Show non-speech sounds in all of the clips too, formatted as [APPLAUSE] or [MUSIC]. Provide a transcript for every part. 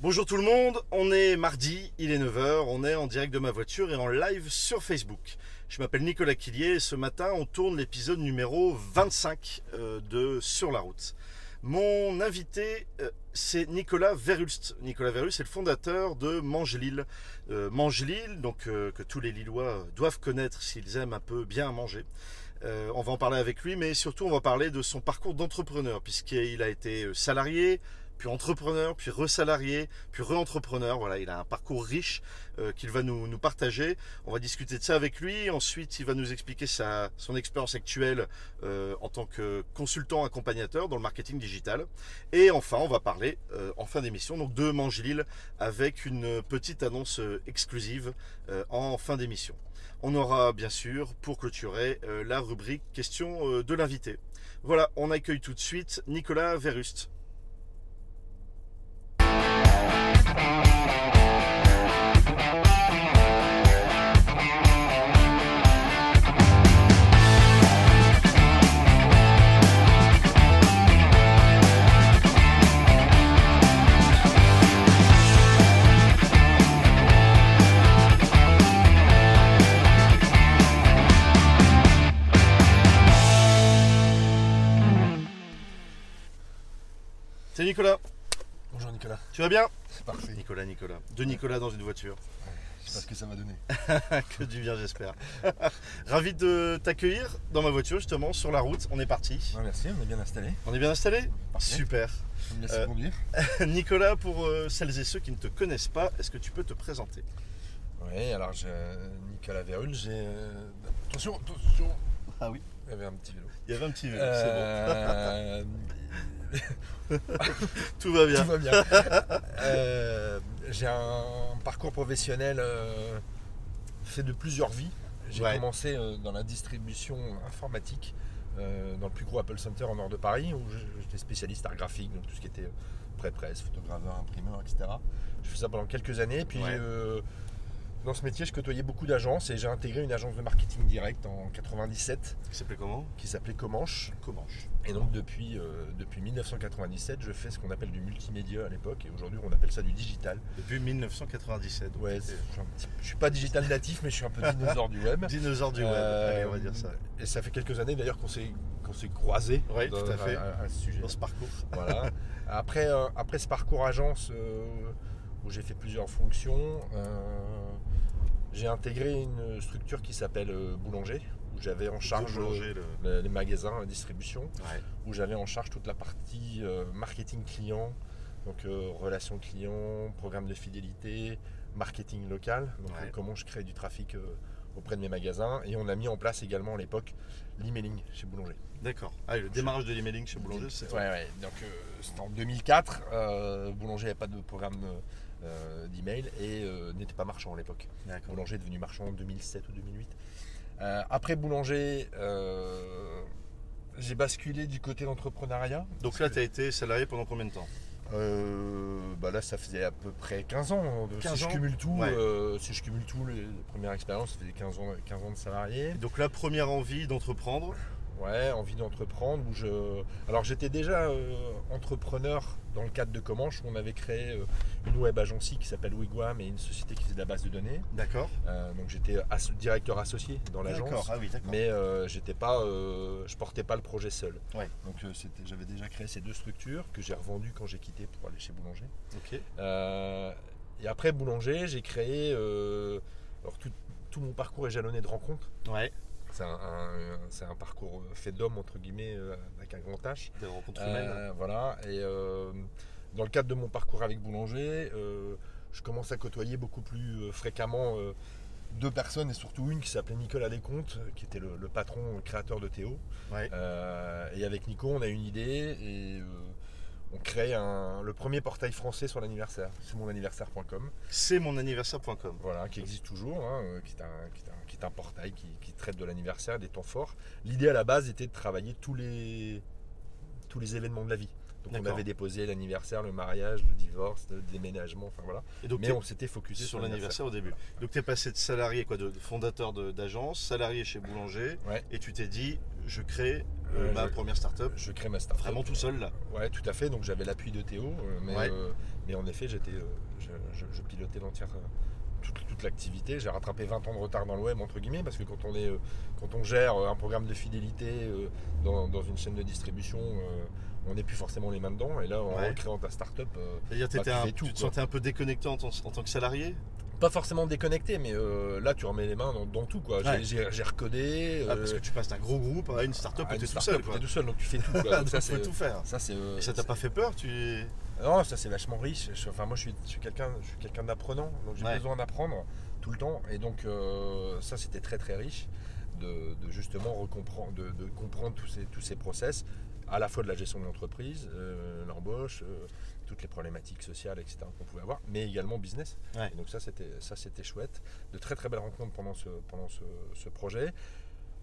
Bonjour tout le monde, on est mardi, il est 9h, on est en direct de ma voiture et en live sur Facebook. Je m'appelle Nicolas Quillier et ce matin on tourne l'épisode numéro 25 euh, de Sur la route. Mon invité euh, c'est Nicolas Verhulst. Nicolas Verhulst est le fondateur de Mange-Lille. Euh, Mange-Lille, donc que tous les Lillois doivent connaître s'ils aiment un peu bien manger. on va en parler avec lui, mais surtout on va parler de son parcours d'entrepreneur, puisqu'il a été salarié, puis entrepreneur, puis resalarié, puis re-entrepreneur. Voilà, il a un parcours riche euh, qu'il va nous, partager. On va discuter de ça avec lui. Ensuite, il va nous expliquer sa, son expérience actuelle euh, en tant que consultant accompagnateur dans le marketing digital. Et enfin, on va parler euh, en fin d'émission donc de Mangilil avec une petite annonce exclusive en fin d'émission. On aura bien sûr pour clôturer la rubrique question de l'invité. Voilà, on accueille tout de suite Nicolas Verust. Nicolas. Bonjour Nicolas. Tu vas bien C'est parfait. Nicolas, Nicolas. Deux Nicolas dans une voiture. je sais pas ce que ça va donner. [LAUGHS] que du bien, j'espère. [LAUGHS] Ravi de t'accueillir dans ma voiture, justement, sur la route. On est parti. merci, on est bien installé. On est bien installé Super. Je me laisse euh, conduire. [LAUGHS] Nicolas, pour euh, celles et ceux qui ne te connaissent pas, est-ce que tu peux te présenter? Oui, alors j'ai Nicolas Verhul, j'ai. Euh, attention, attention Ah oui Il y avait un petit vélo. Il y avait un petit vélo, c'est bon. [LAUGHS] Tout va bien. Tout va bien. [LAUGHS] Euh, j'ai un parcours professionnel euh, fait de plusieurs vies. J'ai commencé euh, dans la distribution informatique dans le plus gros Apple Center en nord de Paris, où j'étais spécialiste art graphique, donc tout ce qui était pré-presse, photograveur, imprimeur, etc. Je fais ça pendant quelques années, puis dans ce métier, je côtoyais beaucoup d'agences et j'ai intégré une agence de marketing direct en 97. Qui s'appelait comment? Qui s'appelait Comanche. Comanche. Et donc depuis, euh, depuis 1997, je fais ce qu'on appelle du multimédia à l'époque et aujourd'hui on appelle ça du digital. Depuis 1997. Ouais, je suis, pas digital natif mais je suis un peu [LAUGHS] dinosaure du web. Dinosaure du web, Allez, on va dire ça. Et ça fait quelques années d'ailleurs qu'on s'est qu'on s'est croisés ouais, tout à, fait. À, ce sujet. Dans ce parcours. Voilà. [LAUGHS] après, euh, après ce parcours agence euh, où j'ai fait plusieurs fonctions, j'ai intégré une structure qui s'appelle euh, Boulanger, où j'avais en charge euh, les magasins, la distribution, où j'avais en charge toute la partie euh, marketing client, donc relations clients, programme de fidélité, marketing local, donc comment je crée du trafic auprès de mes magasins. Et on a mis en place également à l'époque l'emailing chez Boulanger. D'accord. Ah, le démarrage de l'emailing chez Boulanger, c'est. Ouais, ouais. Donc c'était en 2004. Boulanger n'avait pas de programme euh, d'email et euh, n'était pas marchand à l'époque. Boulanger est devenu marchand en 2007 ou 2008. Euh, après Boulanger, j'ai basculé du côté d'entrepreneuriat. Donc là, tu as été salarié pendant combien de temps? Bah là, ça faisait à peu près 15 ans. si, je cumule tout, si je cumule tout, les premières expériences, ça faisait 15 ans, 15 ans de salarié. donc la première envie d'entreprendre Ouais, envie d'entreprendre. Où je... Alors j'étais déjà euh, entrepreneur dans le cadre de Comanche où on avait créé euh, une web agency qui s'appelle Wigwam et une société qui faisait de la base de données. D'accord. Euh, donc j'étais directeur associé dans l'agence. Ah oui, mais j'étais pas, je portais pas le projet seul. Ouais. Donc j'avais déjà créé ces deux structures que j'ai revendues quand j'ai quitté pour aller chez Boulanger. Ok. et après Boulanger, j'ai créé. alors tout, tout, mon parcours est jalonné de rencontres. Ouais. C'est un, parcours fait d'homme, entre guillemets, euh, avec un grand H. Des rencontres humaines. Euh, voilà. Et euh, dans le cadre de mon parcours avec Boulanger, je commence à côtoyer beaucoup plus fréquemment deux personnes et surtout une qui s'appelait Nicolas Descomptes, qui était le, patron, le créateur de Théo. et avec Nico, on a une idée et on crée le premier portail français sur l'anniversaire. C'est monanniversaire.com. C'est monanniversaire.com. Voilà, qui existe toujours, hein, qui, est un, portail qui, traite de l'anniversaire, des temps forts. L'idée à la base était de travailler tous les, tous les événements de la vie. Donc on avait déposé l'anniversaire, le mariage, le divorce, le déménagement, enfin voilà. Mais on s'était focusé sur, l'anniversaire au début. Donc tu es passé de salarié, quoi, de fondateur d'agence, salarié chez Boulanger, et tu t'es dit, je crée euh, Euh, ma je- première startup. Je crée ma startup. Vraiment tout seul là. Ouais, tout à fait. Donc j'avais l'appui de Théo, euh, mais, Ouais. euh, mais en effet, j'étais, euh, je, je- je pilotais l'entière, toute, toute l'activité. J'ai rattrapé 20 ans de retard dans le web entre guillemets, parce que quand on est, quand on gère un programme de fidélité dans, dans une chaîne de distribution, on n'est plus forcément les mains dedans. Et là, en Ouais. recréant ta startup, C'est-à-dire, Bah, tu un- fais tout, tu te quoi. sentais un peu déconnecté en tant que salarié? Pas forcément déconnecté, mais euh, là, tu remets les mains dans, dans tout. Quoi. J'ai- Ouais. J'ai, j'ai recodé. Ah, Parce que tu passes d'un gros groupe à une startup à où une t'es tout seul. où t'es tout seul, donc tu fais [LAUGHS] tout. Quoi. Donc Donc, ça, tu peux c'est, tout faire. ça, c'est, euh, ça t'a pas fait peur tu... Non, ça c'est vachement riche. Je- enfin, moi je suis, je suis quelqu'un, je suis quelqu'un d'apprenant, donc j'ai Ouais. besoin d'apprendre tout le temps. Et donc euh, ça c'était très très riche de, de justement recomprendre, de, de comprendre tous ces, tous ces process, à la fois de la gestion de l'entreprise, l'embauche, toutes les problématiques sociales, etc. qu'on pouvait avoir, mais également business. Ouais. Et donc ça c'était, ça c'était chouette. De très très belles rencontres pendant ce, pendant ce, ce projet.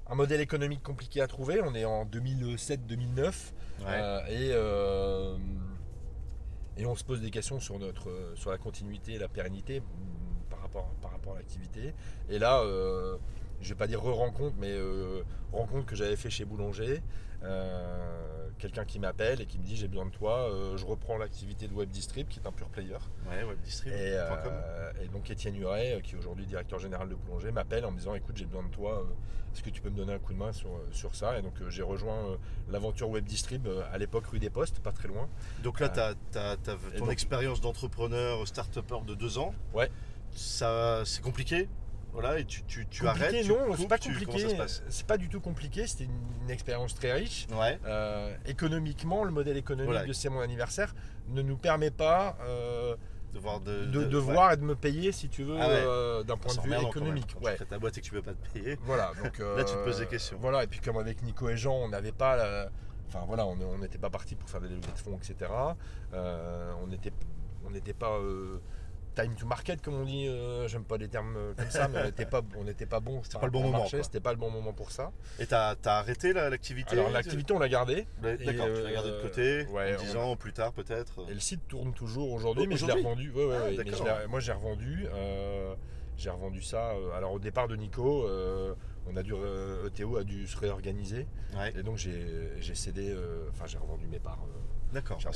Un modèle économique compliqué à trouver. On est en 2007-2009. Ouais. Euh, et, euh, et on se pose des questions sur, notre, sur la continuité, la pérennité par rapport, par rapport à l'activité. Et là, euh, je vais pas dire re-rencontre, mais euh, rencontre que j'avais fait chez Boulanger. euh, Quelqu'un qui m'appelle et qui me dit j'ai besoin de toi, euh, je reprends l'activité de WebDistrib qui est un pure player. Ouais, webdistrib.com. Et, et donc Étienne Huret, qui est aujourd'hui directeur général de Boulanger, m'appelle en me disant écoute j'ai besoin de toi, est-ce que tu peux me donner un coup de main sur, sur ça? Et donc j'ai rejoint l'aventure WebDistrib à l'époque rue des Postes, pas très loin. Donc là, t'as et ton donc- expérience d'entrepreneur, start-upper de deux ans. Ouais. Ça, c'est compliqué? Voilà, et tu, tu, tu Compliqué, arrêtes. tu non, coupes, c'est pas compliqué. C'est pas du tout compliqué, c'était une, une expérience très riche. Ouais. Euh, économiquement, le modèle économique Voilà. de C'est mon anniversaire ne nous permet pas euh, De voir de, de, de- devoir et de me payer, si tu veux, Ah ouais. euh, d'un point de vue quand économique. Quand Ouais. tu ta boîte et que tu peux pas te payer. Voilà, [LAUGHS] donc Là, tu te poses des questions. Voilà, et puis comme avec Nico et Jean, on n'avait pas, la- enfin voilà, on n'était pas parti pour faire des levées de fonds, etc. On n'était, on n'était pas time to market comme on dit. euh, j'aime pas les termes euh, comme ça, mais on n'était pas, on n'était pas bon. C'était pas le bon moment. C'était pas le bon moment pour ça. Et t'as, t'as arrêté l'activité Alors l'activité, on l'a gardée. D'accord, tu l'as gardé de euh, côté. ouais, en on- disant plus tard peut-être. Et le site tourne toujours aujourd'hui, Oh, mais je l'ai aujourd'hui revendu. Ouais, ouais, Ah, mais je l'ai- moi, j'ai revendu. euh, j'ai revendu ça. euh, alors, au départ de Nico, euh, on a dû, euh, ETO a dû se réorganiser. Ouais. Et donc, j'ai cédé. euh, Enfin, j'ai revendu mes parts. D'accord, à à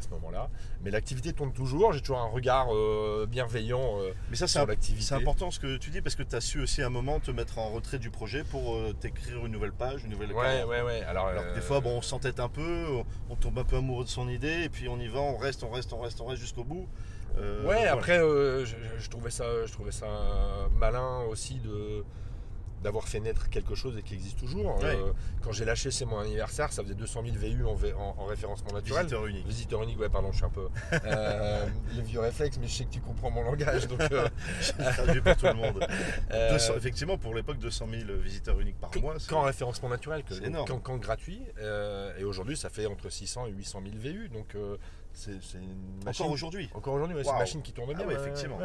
ce moment-là. Mais l'activité tourne toujours. J'ai toujours un regard euh, bienveillant euh, Mais ça, sur l'activité. C'est important ce que tu dis parce que tu as su aussi à un moment te mettre en retrait du projet pour euh, t'écrire une nouvelle page, une nouvelle Ouais, ouais, ouais. Alors, Alors que des euh, fois, bon, on s'entête un peu, on, on tombe un peu amoureux de son idée, et puis on y va, on reste, on reste, on reste, on reste jusqu'au bout. Euh, Ouais, voilà. après, je, je trouvais ça, je trouvais ça malin aussi de d'avoir fait naître quelque chose et qui existe toujours. Ouais. Euh, quand j'ai lâché C'est mon anniversaire, ça faisait 200 000 VU en, V- en- en référencement naturel. Visiteur unique. Visiteur unique, ouais, pardon, je suis un peu. [LAUGHS] euh, les vieux réflexes, mais je sais que tu comprends mon langage. Donc, euh, [LAUGHS] [LAUGHS] traduit pour tout le monde. euh, 200 effectivement, pour l'époque, 200 000 visiteurs uniques par mois. c'est- Quand en référencement naturel, que, c'est énorme. quand, quand gratuit, et aujourd'hui ça fait entre 600 et 800 000 VU, donc c'est une machine. Encore aujourd'hui. Encore aujourd'hui, ouais, c'est une machine qui tourne Ah bien. ouais, effectivement.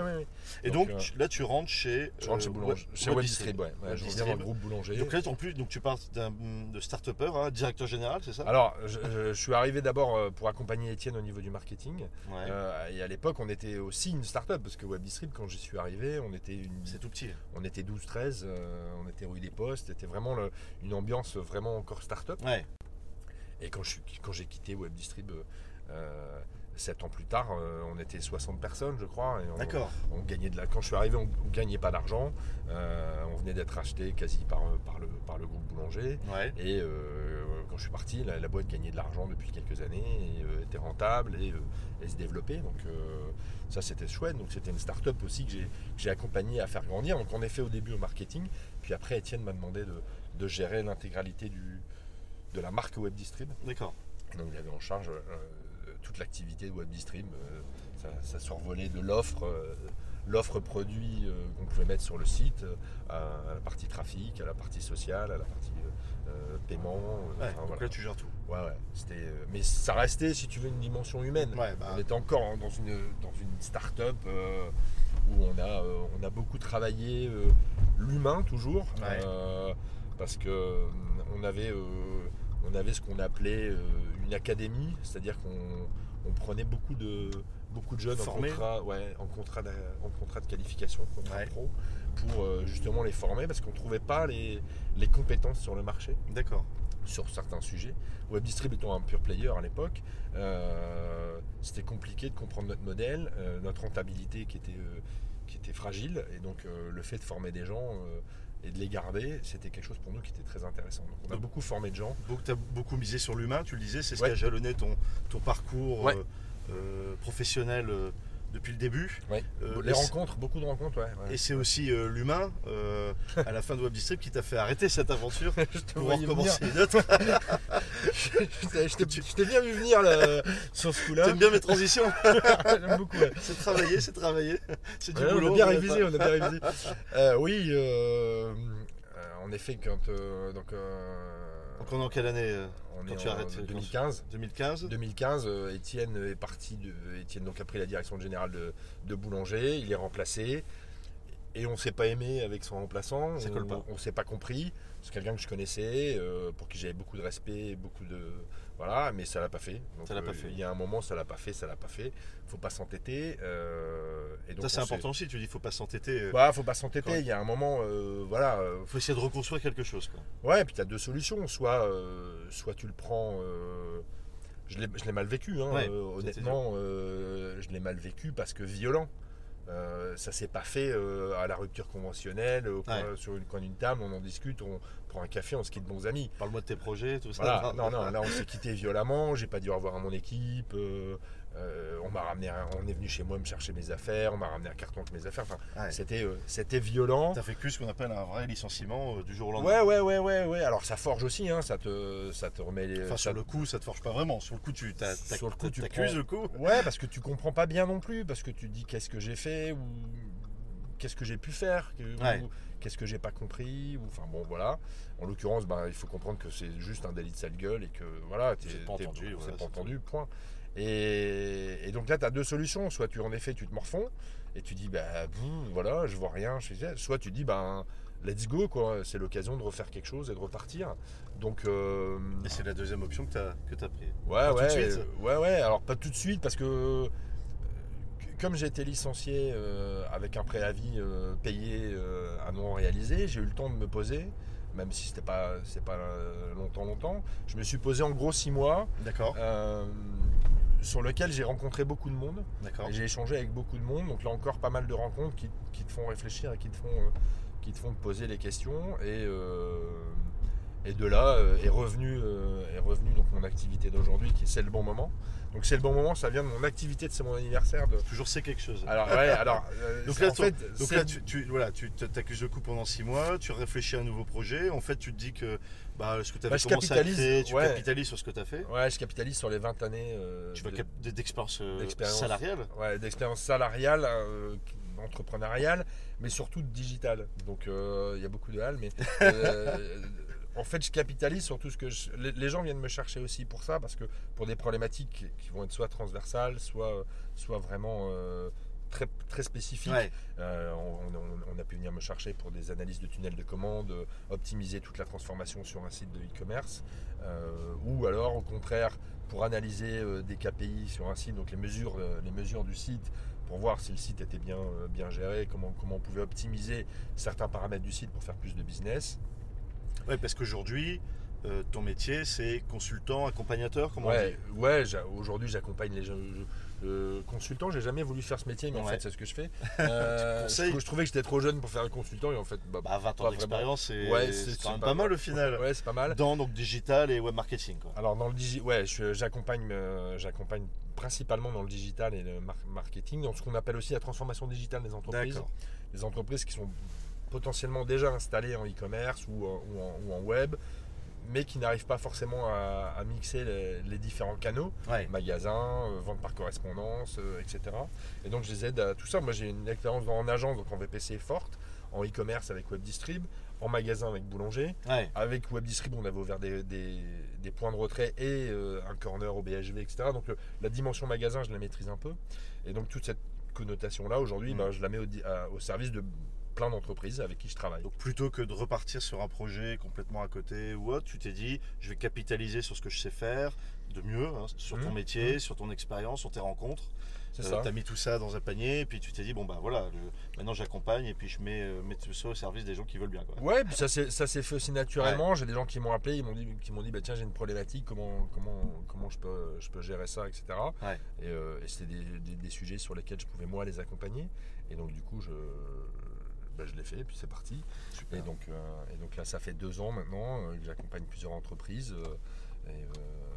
Et Donc, donc, euh, là, tu rentres chez. Rentre chez euh, Boulanger, Web- chez Web ouais. Ouais, Je reviens dans le groupe Boulanger. Donc là, en plus, donc tu pars d'un- de start-upper à directeur général, c'est ça? Alors, je, suis arrivé d'abord euh, pour accompagner Étienne au niveau du marketing. Euh, et à l'époque, on était aussi une start-up parce que Webdistrib, quand j'y suis arrivé, on était une, C'est tout petit. on était 12-13, euh, on était rue des Postes, c'était vraiment le- une ambiance vraiment encore start-up. Ouais. Et quand suis- quand j'ai quitté Webdistrib, euh, euh, 7 ans plus tard, euh, on était 60 personnes, je crois. et on- D'accord. On gagnait de la... Quand je suis arrivé, on ne gagnait pas d'argent. Euh, on venait d'être acheté quasi par, par, le, par le groupe Boulanger. Ouais. Et euh, quand je suis parti, la, la boîte gagnait de l'argent depuis quelques années, et, était rentable et, et se développait. Donc ça c'était chouette. Donc c'était une start-up aussi que j'ai- que j'ai accompagné à faire grandir. Donc on est fait au début au marketing. Puis après Étienne m'a demandé de, de gérer l'intégralité du, de la marque WebDistrib. D'accord. Et donc il avait en charge toute l'activité de WebDistrib. Euh, ça, ça survolait de l'offre. euh, L'offre produit euh, qu'on pouvait mettre sur le site, euh, à, à la partie trafic, à la partie sociale, à la partie euh, paiement. Ouais, enfin, donc voilà. là, tu gères tout. Ouais, ouais. C'était, mais ça restait, si tu veux, une dimension humaine. Ouais, bah, On était encore hein, dans une, dans une start-up où on a, on a beaucoup travaillé l'humain toujours. Ouais. parce que on avait, on avait ce qu'on appelait euh, une académie, c'est-à-dire qu'on on prenait beaucoup de, beaucoup de jeunes en contrat, ouais, en, contrat de, en contrat de qualification, contrat Ouais. pro, pour euh, justement les former parce qu'on ne trouvait pas les, les compétences sur le marché D'accord. sur certains sujets. WebDistrib étant un pure player à l'époque, euh, c'était compliqué de comprendre notre modèle, euh, notre rentabilité qui était, qui était fragile, et donc le fait de former des gens et de les garder, c'était quelque chose pour nous qui était très intéressant. Donc on a Donc- beaucoup formé de gens. Tu as beaucoup misé sur l'humain, tu le disais, c'est ce Ouais. qui a jalonné ton, ton parcours Ouais. euh, euh, professionnel euh, depuis le début. Ouais. Euh, les rencontres, beaucoup de rencontres, ouais. ouais. Et c'est aussi euh, l'humain, euh, à la fin de WebDistrib, qui t'a fait arrêter cette aventure [LAUGHS] pour recommencer une autre. [LAUGHS] je t'ai- bien vu venir là, sur ce coup-là. T'aimes bien mes transitions [LAUGHS] J'aime beaucoup. ouais. C'est travailler, c'est travailler. C'est du boulot. on a bien révisé, on a bien révisé. Oui, en effet, quand donc, Donc on est en quelle année euh, on quand est tu en arrêtes, quand 2015. 2015 2015, euh, Étienne est parti de Étienne donc a pris la direction générale de, de Boulanger, il est remplacé et on s'est pas aimé avec son remplaçant, Ça on, colle pas. on s'est pas compris. C'est quelqu'un que je connaissais, euh, pour qui j'avais beaucoup de respect, beaucoup de voilà, mais ça l'a pas fait. Donc, Ça l'a pas euh, fait. Il y a un moment, ça l'a pas fait, ça l'a pas fait. Faut pas s'entêter. euh, et donc Ça c'est important aussi, tu dis faut pas s'entêter. euh, Bah, faut pas s'entêter. Il y a un moment, euh, voilà. euh, faut essayer de reconstruire quelque chose. Quoi. Ouais, puis tu as deux solutions. Soit, euh, soit tu le prends. euh, je l'ai mal vécu, hein, Ouais, euh, honnêtement. euh, je l'ai mal vécu parce que violent. Euh, ça s'est pas fait euh, à la rupture conventionnelle, au coin- sur une coin d'une table, on en discute, on prend un café, on se quitte bons amis. Parle-moi de tes projets, tout ça. Voilà. [LAUGHS] Non, non, là on s'est quitté violemment, j'ai pas dit au revoir à mon équipe. euh, euh, on m'a ramené, un- on est venu chez moi me chercher mes affaires, on m'a ramené un carton avec mes affaires. Enfin, Ouais. c'était, euh, c'était violent. T'as vécu ce qu'on appelle un vrai licenciement euh, du jour au lendemain. Ouais, ouais, ouais, ouais, ouais. Alors ça forge aussi, hein, ça te, ça te remet les. Enfin, ça- sur le coup, ça te forge pas vraiment. Sur le coup, tu t'as- t'as- Sur le coup, tu t'accuses le coup. Ouais, parce que tu comprends pas bien non plus, parce que tu dis qu'est-ce que j'ai fait ou qu'est-ce que j'ai pu faire, Ouais. ou qu'est-ce que j'ai pas compris, ou enfin bon voilà. En l'occurrence, bah, il faut comprendre que c'est juste un délit de sale gueule et que voilà, t'es- C'est pas t'es- entendu, c'est pas c'est entendu, point. Et, et donc là, tu as deux solutions. Soit tu en effet, tu te morfonds et tu dis, bah voilà, je vois rien, je fais- soit tu dis, ben let's go, quoi. C'est l'occasion de refaire quelque chose et de repartir. Donc. euh, Et c'est la deuxième option que que as pris. Ouais, Pas tout de ouais, suite ouais, ouais. Alors pas tout de suite parce que euh, comme j'ai été licencié euh, avec un préavis euh, payé euh, à non réalisé, j'ai eu le temps de me poser, même si c'était pas c'est pas longtemps longtemps. Je me suis posé en gros six mois, D'accord. Sur lequel j'ai rencontré beaucoup de monde. D'accord. J'ai échangé avec beaucoup de monde, donc là encore pas mal de rencontres qui, qui te font réfléchir et qui te font, euh, qui te font te poser les questions. Et, euh, et de là euh, est revenu, euh, est revenu donc mon activité d'aujourd'hui qui est c'est le bon moment. Donc c'est le bon moment, ça vient de mon activité de c'est mon anniversaire. De... Toujours c'est quelque chose. Alors ouais, alors [LAUGHS] euh, Donc là, en ton- fait, Donc c'est- là, tu, tu- voilà, tu t'accuses le coup pendant six mois, tu réfléchis à un nouveau projet. En fait, tu te dis que bah, ce que tu avais Bah, je commencé à capitalise, créer, tu ouais. capitalises sur ce que tu as fait. ouais, je capitalise sur les 20 années Tu vas de- d'expérience salariale. ouais, d'expérience salariale, entrepreneuriale, mais surtout digitale. Donc euh, il y a beaucoup de hal, mais [LAUGHS] euh, en fait je capitalise sur tout ce que je- les, gens viennent me chercher aussi pour ça, parce que pour des problématiques qui vont être soit transversales, soit, soit vraiment euh, très, très spécifiques. Ouais. Euh, on, on- on a pu venir me chercher pour des analyses de tunnels de commande, euh, optimiser toute la transformation sur un site de e-commerce, euh, ou alors au contraire pour analyser euh, des KPI sur un site, donc les mesures, euh, les mesures du site, pour voir si le site était bien, euh, bien géré, comment, comment on pouvait optimiser certains paramètres du site pour faire plus de business. Ouais, parce qu'aujourd'hui, euh, ton métier, c'est consultant, accompagnateur, comment on dit ouais aujourd'hui j'accompagne les gens. je- euh, consultant, j'ai jamais voulu faire ce métier, mais en fait c'est ce que je fais. [LAUGHS] Euh, je, je trouvais que j'étais trop jeune pour faire le consultant et en fait, bah, Bah, 20 pas ans d'expérience, c'est Ouais, quand même pas pas mal au final. ouais, c'est pas mal. Dans donc digital et web marketing. Quoi. Alors dans le digi, ouais, j'accompagne, euh, j'accompagne principalement dans le digital et le mar- marketing, dans ce qu'on appelle aussi la transformation digitale des entreprises. Les entreprises qui sont potentiellement déjà installées en e-commerce ou, en- ou en, ou en web, mais qui n'arrivent pas forcément à, à mixer les, les différents canaux, Ouais. magasins, euh, vente par correspondance, euh, etc. Et donc je les aide à tout ça. Moi j'ai une expérience en agence, donc en VPC forte, en e-commerce avec WebDistrib, en magasin avec Boulanger. Ouais. Avec WebDistrib, on avait ouvert des, des- des points de retrait et euh, un corner au BHV, etc. Donc le- la dimension magasin, je la maîtrise un peu. Et donc toute cette connotation-là, aujourd'hui, Mm. ben, je la mets au, di- à- au service de plein d'entreprises avec qui je travaille. Donc plutôt que de repartir sur un projet complètement à côté ou autre, tu t'es dit je vais capitaliser sur ce que je sais faire de mieux, hein, sur ton Mhm. métier, Mhm. sur ton expérience, sur tes rencontres. C'est Euh, ça. T'as mis tout ça dans un panier et puis tu t'es dit bon bah voilà, maintenant j'accompagne et puis je mets, euh, mets tout ça au service des gens qui veulent bien. Quoi. Ouais, puis ça s'est ça s'est fait aussi naturellement. J'ai des gens qui m'ont appelé, ils m'ont dit, qui m'ont dit bah tiens j'ai une problématique, comment comment comment je peux je peux gérer ça, etc. Ouais. Et, euh, et c'était des, des- des sujets sur lesquels je pouvais moi les accompagner. Et donc du coup je bah, je l'ai fait et puis c'est parti. Super. Et donc euh, et donc là ça fait deux ans maintenant euh, que j'accompagne plusieurs entreprises et euh,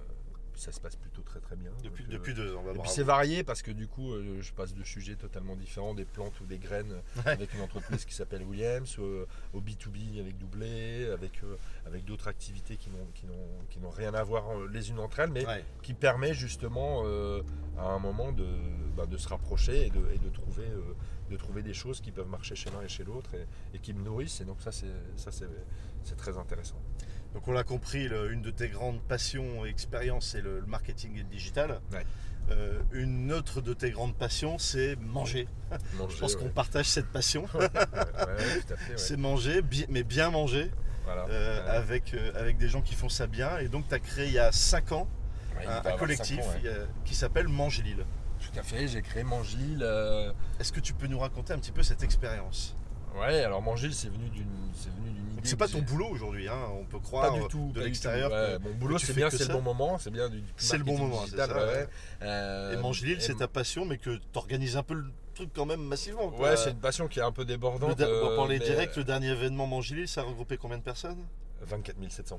ça se passe plutôt très très bien. depuis, Donc, euh, depuis deux ans. bah, et puis c'est varié parce que du coup, euh, je passe de sujets totalement différents, des plantes ou des graines Ouais. avec une entreprise qui s'appelle Williams, au B2B avec Doublé, avec, euh, avec d'autres activités qui n'ont, qui, n'ont, qui n'ont rien à voir les unes entre elles, mais Ouais. qui permet justement à un moment de, bah, de se rapprocher et de, et de trouver, de trouver des choses qui peuvent marcher chez l'un et chez l'autre et, et qui me nourrissent. Et donc ça, c'est, ça c'est, c'est très intéressant. Donc on l'a compris, le- une de tes grandes passions et expériences, c'est le, le marketing et le digital. Ouais. Euh, une autre de tes grandes passions, c'est manger. [LAUGHS] Manger, Je pense ouais. qu'on partage cette passion. [LAUGHS] Ouais. C'est manger, bi- mais bien manger, Voilà. euh, avec, euh, avec des gens qui font ça bien. Et donc tu as créé il y a 5 ans un, collectif ans, qui s'appelle Manger Lille. Tout à fait, j'ai créé Mangile. euh, Est-ce que tu peux nous raconter un petit peu cette expérience? Ouais, alors Mangile, c'est venu d'une, c'est idée. Pas ton boulot aujourd'hui, hein, on peut Pas croire du euh, tout. de pas du l'extérieur. tout. Ouais, que- mon boulot, c'est bien, c'est le bon moment, c'est bien du, C'est le bon moment, c'est ça, ouais. Euh, Et Mangilil, et- c'est ta passion, mais que tu organises un peu le truc quand même massivement. quoi. Ouais, c'est une passion qui est un peu débordante. da- on va euh, parler direct, le dernier événement Mangilil, ça a regroupé combien de personnes? euh, 24 700.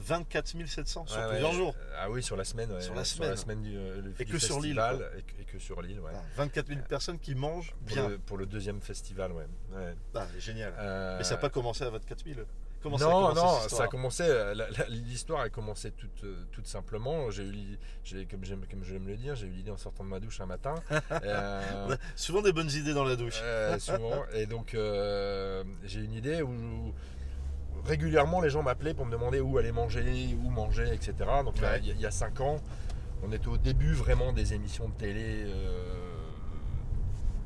24 700 sur plusieurs jours. Ah oui, sur la semaine. Sur la Sur la semaine. semaine du, euh, le- Et du que sur l'île, festival, Et, que- et que sur l'île, ouais. Ah, 24 000 personnes qui mangent Pour bien. le, pour le deuxième festival, ouais. ouais. Ah, génial. Euh, Mais ça n'a pas commencé à 24 000. Comment ça a non, commencé non, ça a commencé. euh, L'histoire a commencé toute, toute simplement. J'ai eu, comme comme j'aime le dire, j'ai eu l'idée en sortant de ma douche un matin. [LAUGHS] Euh, souvent des bonnes idées dans la douche. euh, souvent. [LAUGHS] Et donc, euh, j'ai une idée où, où régulièrement les gens m'appelaient pour me demander où aller manger, où manger, etc. Donc, là, il y a- il y, a 5 ans, on était au début vraiment des émissions de télé, euh,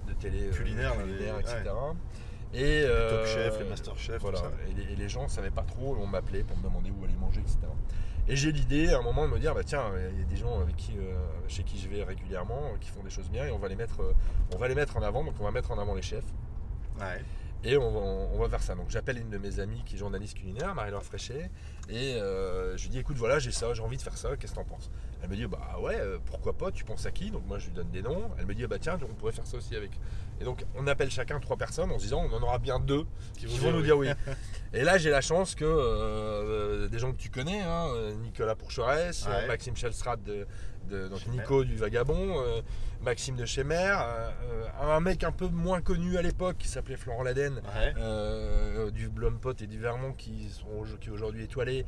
de télé Culinaire, culinaire, etc. Et, Les euh, Top Chef, les Master Chef, voilà. tout ça. Et, les, et les gens ne savaient pas trop, on m'appelait pour me demander où aller manger, etc. Et j'ai l'idée à un moment de me dire, bah tiens, il y a des gens avec qui, euh, chez qui je vais régulièrement, qui font des choses bien, et on va les mettre, on va les mettre en avant. Donc on va mettre en avant les chefs, Ouais. Et on va, on va faire ça. Donc j'appelle une de mes amies qui est journaliste culinaire, Marie-Laure Fréchet, et euh, je lui dis, écoute, voilà, j'ai ça, j'ai envie de faire ça, qu'est-ce que t'en penses? Elle me dit, bah ouais, euh, pourquoi pas, tu penses à qui? Donc moi je lui donne des noms. Elle me dit, bah tiens, on pourrait faire ça aussi avec. Et donc on appelle chacun trois personnes en se disant, on en aura bien deux Qui qui vont nous dire oui. Et là, j'ai la chance que euh, des gens que tu connais, hein, Nicolas Ouais. euh, Maxime Chelstrad, de, de- donc Nico du Vagabond, euh, Maxime de chez Mer, euh, euh, un mec un peu moins connu à l'époque qui s'appelait Florent Laden. Ouais. euh, du Blonde Pot et du Vermont qui sont qui aujourd'hui étoilé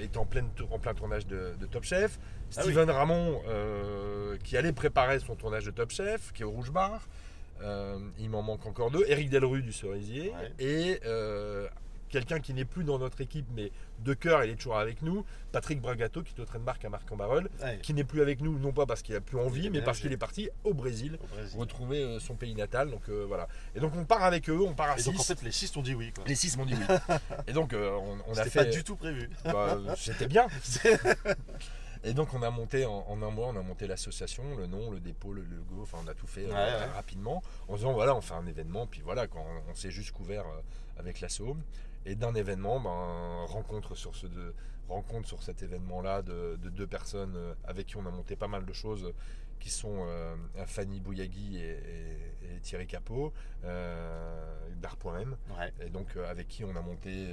est en, pleine tour- en plein tournage de, de Top Chef Ah oui. Steven Ramon qui allait préparer son tournage de Top Chef qui est au Rouge Bar il m'en manque encore deux Eric Delru du Cerisier Ouais. et quelqu'un qui n'est plus dans notre équipe mais de cœur il est toujours avec nous Patrick Bragato qui est au train-marque à Marc-en-Barœul Ouais. qui n'est plus avec nous non pas parce qu'il a plus envie mais parce qu'il est parti au Brésil Au Brésil. retrouver euh, son pays natal donc euh, voilà et donc on part avec eux on part à Et donc en 6 fait, les 6 t'ont dit oui. quoi. les six m'ont dit oui. [LAUGHS] Et donc euh, on, on a fait. pas du tout prévu. bah, C'était bien. [LAUGHS] Et donc on a monté en, en un mois, on a monté l'association, le nom, le dépôt, le logo, enfin on a tout fait euh, Ouais, rapidement en disant voilà on fait un événement, puis voilà quand on, s'est juste couvert euh, avec l'assaut. Et d'un événement, ben, rencontre sur ce de, rencontre sur cet événement-là de, de deux personnes euh, avec qui on a monté pas mal de choses qui sont euh, Fanny Bouyagui et, et- et Thierry Capot, euh, d'Art.m. Ouais. Et donc euh, avec qui on a monté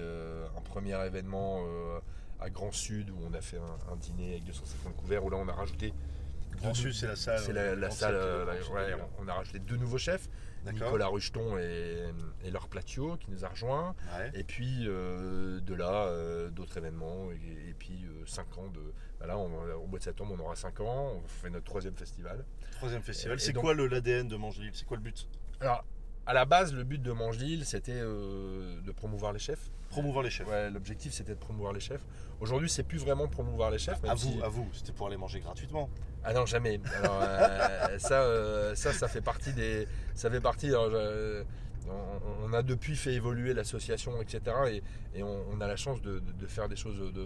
un premier événement à Grand Sud où on a fait un, un dîner avec 250 couverts où là on a rajouté Grand Sud, c'est la salle. c'est la, salle, ouais, on, a rajouté deux nouveaux chefs. Nicolas Rucheton et, et Laure Platio qui nous a rejoints. Ouais. Et puis euh, de là, euh, d'autres événements. Et, et puis 5 ans de. Voilà, on- au mois de septembre, on aura 5 ans. On fait notre troisième festival. Troisième festival. C'est quoi le- l'ADN de Mangelil C'est quoi le but? Alors, à la base, le but de Mangeville, c'était euh, de promouvoir les chefs. Promouvoir les chefs. Ouais, l'objectif c'était de promouvoir les chefs. Aujourd'hui, c'est plus vraiment promouvoir les chefs. même À vous, si- à vous, c'était pour aller manger gratuitement. Ah non, jamais. Alors, euh, [LAUGHS] ça, euh, ça, ça fait partie des. Ça fait partie. alors, on, a depuis fait évoluer l'association, etc. Et, et on, a la chance de, faire des choses de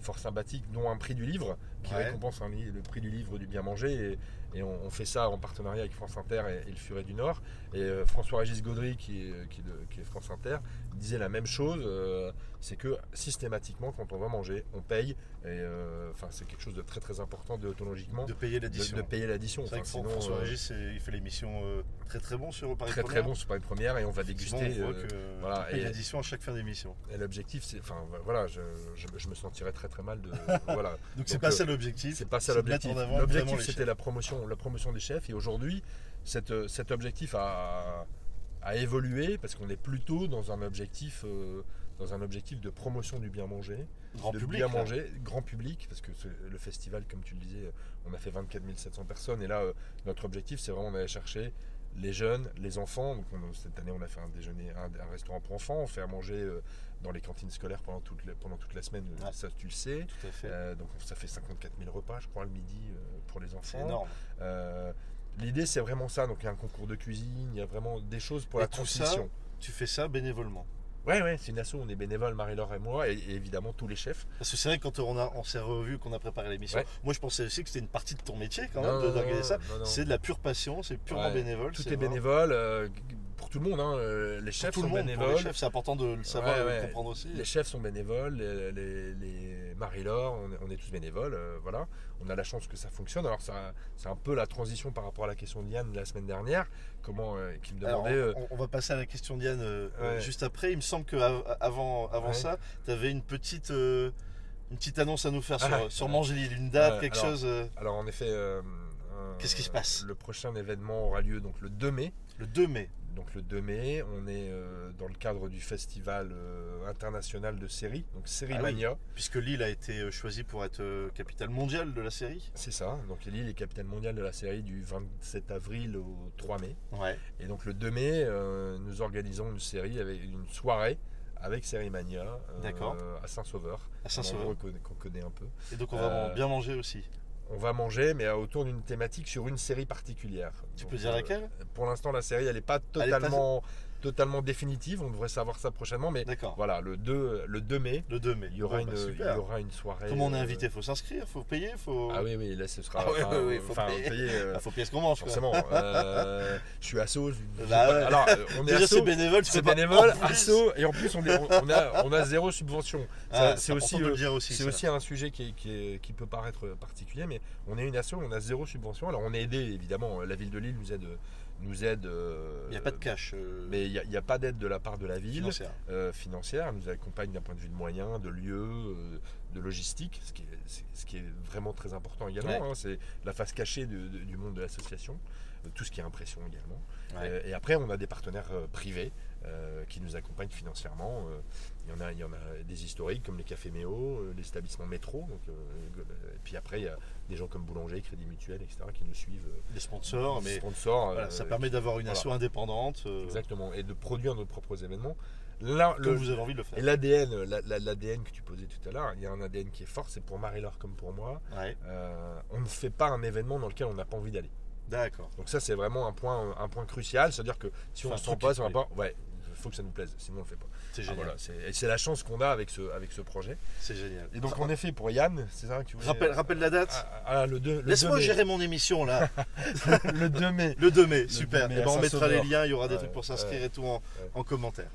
fort sympathiques, dont un prix du livre, qui récompense le prix du livre du bien manger. Et, on, fait ça en partenariat avec France Inter et, le Furet du Nord. Et euh, François-Régis Gaudry, qui est, qui, est France Inter, disait la même chose. Euh, c'est que systématiquement, quand on va manger, on paye. Et euh, enfin, c'est quelque chose de très très important déontologiquement. De payer l'addition. De, payer l'addition. Enfin, François-Régis, il fait l'émission très très bon sur Paris Très très bon sur Paris Première et on va déguster. On voilà, et l'addition à chaque fin d'émission. Et l'objectif, c'est, enfin voilà, je, je, me sentirais très très mal de. [LAUGHS] voilà. Donc c'est pas ça l'objectif. C'est pas ça l'objectif. L'objectif c'était la promotion, la promotion des chefs et aujourd'hui cet objectif a, a, évolué parce qu'on est plutôt dans un objectif euh, dans un objectif de promotion du bien manger, grand de public, bien manger, grand public, parce que le festival, comme tu le disais, on a fait 24 700 personnes, et là, euh, notre objectif, c'est vraiment d'aller chercher les jeunes, les enfants. Donc cette année, on a fait un déjeuner, un, restaurant pour enfants, on fait à manger euh, dans les cantines scolaires pendant toute, la, pendant toute la semaine, ça tu le sais. Euh, donc ça fait 54 000 repas, je crois, le midi euh, pour les enfants. C'est énorme. L'idée, c'est vraiment ça. Donc il y a un concours de cuisine, il y a vraiment des choses pour la transmission. tu fais ça bénévolement Ouais, ouais, c'est une asso, on est bénévole, Marie-Laure et moi, et, évidemment tous les chefs. Parce que c'est vrai que quand on, a, on s'est revu, qu'on a préparé l'émission, moi je pensais aussi que c'était une partie de ton métier quand même d'organiser ça. C'est de la pure passion, c'est purement bénévole. Tout est, bénévole. Euh, pour tout le monde, hein, euh, les chefs sont bénévoles. les chefs, c'est important de le savoir et de comprendre aussi. Les chefs sont bénévoles, les, les, Marie-Laure, on, est tous bénévoles, euh, voilà. On a la chance que ça fonctionne. Alors c'est un peu la transition par rapport à la question de Yann la semaine dernière, comment euh, qui me demandait. on, va passer à la question de Yann juste après. Il me semble qu'avant avant, ça, tu avais une petite une petite annonce à nous faire sur, ah, sur une date, quelque chose. Alors en effet, qu'est-ce qui se passe? Le prochain événement aura lieu donc le 2 mai. Le 2 mai donc le 2 mai. On est euh, dans le cadre du festival euh, international de série, donc Série ah Mania. puisque Lille a été euh, choisie pour être capitale mondiale de la série. C'est ça, donc Lille est capitale mondiale de la série du 27 avril au 3 mai. Et donc le 2 mai, nous organisons une série avec une soirée avec Série Mania à Saint-Sauveur. À Saint-Sauveur. Qu'on connaît un peu. Et donc on va bien manger aussi on va manger, mais autour d'une thématique sur une série particulière. Tu peux dire laquelle? Pour l'instant, la série, elle n'est pas totalement totalement définitive. On devrait savoir ça prochainement. Mais voilà, le 2, le 2 mai, le 2 mai. Il, y aura bah, une, il y aura une soirée. Comment on est euh, invité? Il faut s'inscrire, il faut payer faut... Ah oui, oui, là ce sera. Ah oui, faut payer. Euh, ah, faut payer ce qu'on mange. Forcément. [LAUGHS] euh, je suis asso. Bah, ouais. Alors, on est asso. C'est bénévole, c'est bénévole, asso. Et en plus, on, est, on, a, on a zéro subvention. Ah, c'est aussi, euh, c'est aussi un sujet qui, qui, qui, peut paraître particulier, mais on est une asso, on a zéro subvention. Alors, on est aidé, évidemment. La ville de Lille nous aide nous aide. Euh, il n'y a pas de cash. Euh, mais il n'y a, pas d'aide de la part de la ville financière. Euh, elle nous accompagne d'un point de vue de moyens, de lieux, de logistique, ce qui, est, ce qui est vraiment très important également. Hein. c'est la face cachée du monde de l'association, tout ce qui est impression également. et après, on a des partenaires privés qui nous accompagnent financièrement. Il y, en a, il y en a des historiques comme les cafés Méo, les établissements métro. Donc, et puis après, il y a des gens comme Boulanger, Crédit Mutuel, etc., qui nous suivent. Des sponsors, mais sponsors, ça permet d'avoir une asso indépendante. Exactement, et de produire nos propres événements. Là, le, vous avez envie de le faire. Et l'ADN, l'ADN que tu posais tout à l'heure, il y a un ADN qui est fort, c'est pour Marie-Laure comme pour moi. on ne fait pas un événement dans lequel on n'a pas envie d'aller. D'accord. Donc ça c'est vraiment un point, un point crucial, c'est-à-dire que si on ne sent pas, ça va pas. Ouais, faut que ça nous plaise, sinon on ne le fait pas. C'est ah, génial. c'est la chance qu'on a avec ce, avec ce projet. C'est génial. Et donc, en effet, pour Yann, c'est ça que tu rappelle, rappelle la date ah, ah, le 2, Laisse-moi gérer mon émission là. [LAUGHS] le 2 mai. Le 2 mai, super. et eh ben, on mettra les liens, il y aura des trucs pour s'inscrire et tout en, en, commentaire.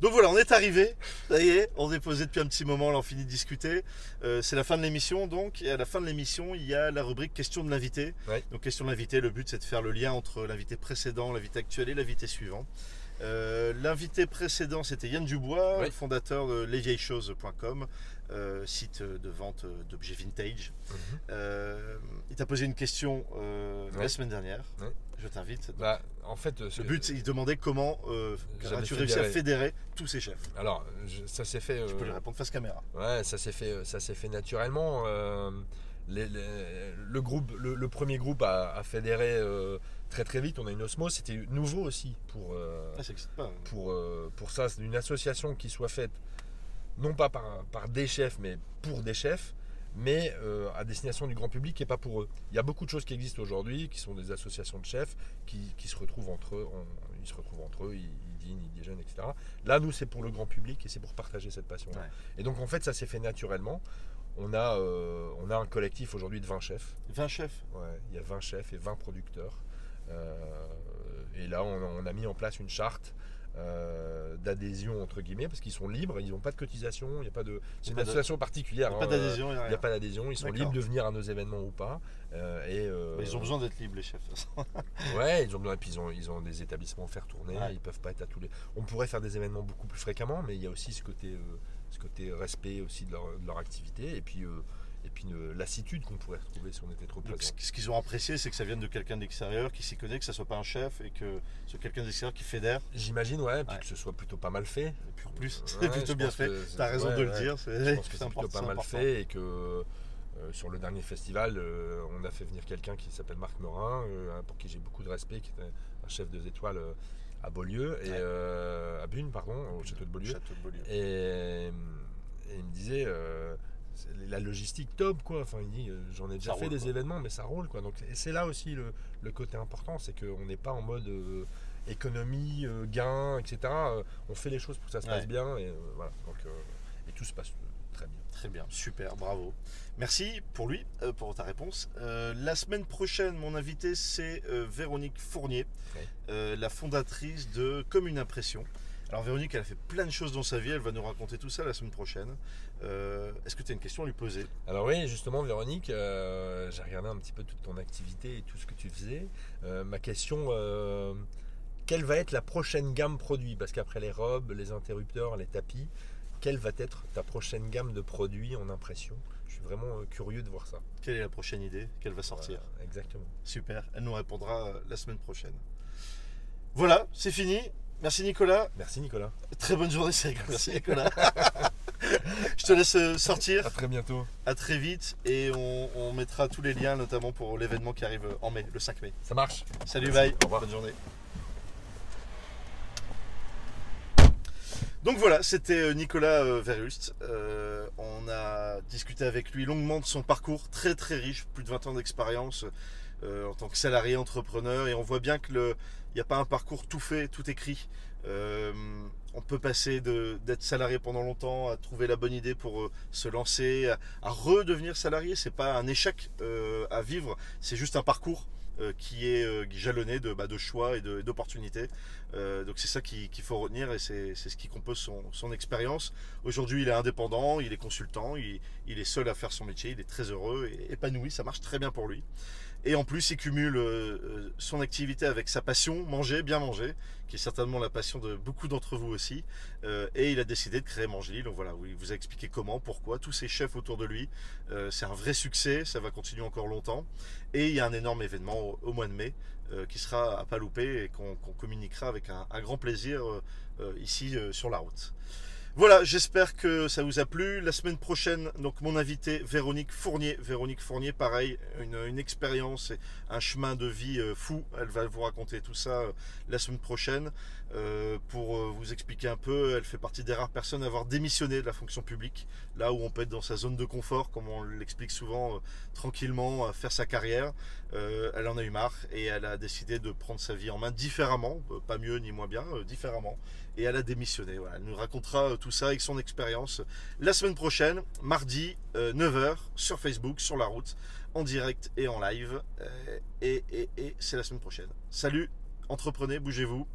Donc voilà, on est arrivé. Ça y est, on est posé depuis un petit moment, là on finit de discuter. Euh, c'est la fin de l'émission donc. Et à la fin de l'émission, il y a la rubrique question de l'invité. Donc question de l'invité, le but c'est de faire le lien entre l'invité précédent, l'invité actuel et l'invité suivant. Euh, l'invité précédent, c'était Yann Dubois, fondateur de lesvieilleschoses.com, euh, site de vente d'objets vintage. Mhm. Euh, il t'a posé une question la semaine dernière. Je t'invite. Bah, en fait, le but, il demandait comment tu réussi à fédérer tous ces chefs? Alors, ça s'est fait. Tu peux lui répondre face caméra. Ouais, ça s'est fait, ça s'est fait naturellement. Le, groupe, le, premier groupe a, fédéré très très vite, on a une osmose. C'était nouveau aussi pour, euh, ah, hein. pour, euh, pour ça. C'est une association qui soit faite non pas par, par des chefs, mais pour des chefs. mais euh, à destination du grand public et pas pour eux. Il y a beaucoup de choses qui existent aujourd'hui, qui sont des associations de chefs, qui, qui se retrouvent entre eux, on- ils se retrouvent entre eux, ils, ils dînent, ils déjeunent, etc. Là, nous, c'est pour le grand public et c'est pour partager cette passion-là. Ouais. Et donc, en fait, ça s'est fait naturellement. On a, euh, on a un collectif aujourd'hui de 20 chefs. 20 chefs. Ouais, il y a 20 chefs et 20 producteurs. Euh, et là, on, on a mis en place une charte euh, d'adhésion, entre guillemets, parce qu'ils sont libres, ils n'ont pas de cotisation, il y a pas de... C'est une de- association particulière. Pas hein, d'adhésion, il n'y a il n'y a pas d'adhésion, ils sont libres de venir à nos événements ou pas. Et, Mais ils ont besoin d'être libres, les chefs. de toute façon. [LAUGHS] Ouais, ils ont besoin, et puis ils ont, ils ont des établissements à faire tourner, Ouais. ils peuvent pas être à tous les. On pourrait faire des événements beaucoup plus fréquemment, mais il y a aussi ce côté, ce côté respect aussi de leur, de leur activité, et puis, euh, et puis une lassitude qu'on pourrait retrouver si on était trop présent. ce qu'ils ont apprécié, c'est que ça vienne de quelqu'un d'extérieur, qui s'y connaît, que ça soit pas un chef, et que ce quelqu'un d'extérieur qui fédère. J'imagine, ouais, puis Ouais. que ce soit plutôt pas mal fait. Et puis en plus, Ouais, [LAUGHS] c'est plutôt bien fait. Tu as raison ouais, de le dire. Je C'est pense que c'est plutôt pas mal fait et que euh, sur le dernier festival, euh, on a fait venir quelqu'un qui s'appelle Marc Morin, euh, pour qui j'ai beaucoup de respect, qui était un chef deux étoiles à Beaulieu, et Ouais. euh, à Bune, pardon, au château de Beaulieu. Château de Beaulieu. Et, et il me disait, euh, la logistique top, quoi. Enfin, il dit, euh, j'en ai déjà Ça fait roule, des quoi. événements, mais ça roule, quoi. Donc, et c'est là aussi le, le côté important, c'est qu'on n'est pas en mode euh, économie, euh, gain, etc. Euh, on fait les choses pour que ça se passe bien, et euh, voilà. Donc, euh, et tout se passe euh, très bien. Très bien, super, bravo. Merci pour lui, euh, pour ta réponse. Euh, la semaine prochaine, mon invité, c'est euh, Véronique Fournier, la fondatrice de Comme une impression. Alors Véronique, elle a fait plein de choses dans sa vie, elle va nous raconter tout ça la semaine prochaine. Euh, Est-ce que tu as une question à lui poser? Alors oui, justement, Véronique, euh, j'ai regardé un petit peu toute ton activité et tout ce que tu faisais. Euh, ma question, quelle va être la prochaine gamme produit? Parce qu'après les robes, les interrupteurs, les tapis, quelle va être ta prochaine gamme de produits en impression? Je suis vraiment euh, curieux de voir ça. Quelle est la prochaine idée? Qu'elle va sortir? Exactement. Super, elle nous répondra euh, la semaine prochaine. Voilà, c'est fini. Merci Nicolas. Merci Nicolas. Très bonne journée, c'est Merci [LAUGHS] Nicolas. Je te laisse euh, sortir. À très bientôt. À très vite et on, on mettra tous les liens, notamment pour l'événement qui arrive en mai, le 5 mai. Ça marche. Salut, Merci. bye. Au revoir. Bonne journée. Donc voilà, c'était euh, Nicolas euh, Verhulst. Euh, on a discuté avec lui longuement de son parcours, très très riche, plus de 20 ans d'expérience en tant que salarié entrepreneur. Et on voit bien que le, il n'y a pas un parcours tout fait, tout écrit. On peut passer d'être salarié pendant longtemps à trouver la bonne idée pour se lancer, à, à redevenir salarié. C'est pas un échec à vivre, c'est juste un parcours euh, qui est euh, jalonné de, bah, de choix et d'opportunités. Euh, donc c'est ça qui- qu'il faut retenir et c'est ce qui compose son, expérience. Aujourd'hui, il est indépendant, il est consultant, il est seul à faire son métier, il est très heureux et épanoui, ça marche très bien pour lui. Et en plus, il cumule euh, euh, son activité avec sa passion, manger, bien manger, qui est certainement la passion de beaucoup d'entre vous aussi. Euh, et il a décidé de créer Mangeli. Donc voilà, il vous a expliqué comment, pourquoi, tous ses chefs autour de lui. C'est un vrai succès, ça va continuer encore longtemps. Et il y a un énorme événement au, mois de mai qui sera à pas louper et qu'on communiquera avec un, grand plaisir ici sur la route. Voilà, j'espère que ça vous a plu. La semaine prochaine, donc mon invité Véronique Fournier. Véronique Fournier, pareil, une, expérience et un chemin de vie euh, fou. Elle va vous raconter tout ça euh, la semaine prochaine. Euh, pour vous expliquer un peu, elle fait partie des rares personnes à avoir démissionné de la fonction publique, là où on peut être dans sa zone de confort, comme on l'explique souvent, tranquillement, faire sa carrière. Elle en a eu marre et elle a décidé de prendre sa vie en main différemment, pas mieux ni moins bien, différemment. Et elle a démissionné. Elle nous racontera euh, tout ça avec son expérience la semaine prochaine, mardi 9h, sur Facebook, sur la route, en direct et en live. Euh, et, et c'est la semaine prochaine. Salut, entreprenez, bougez-vous.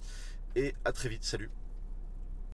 Et à très vite. Salut.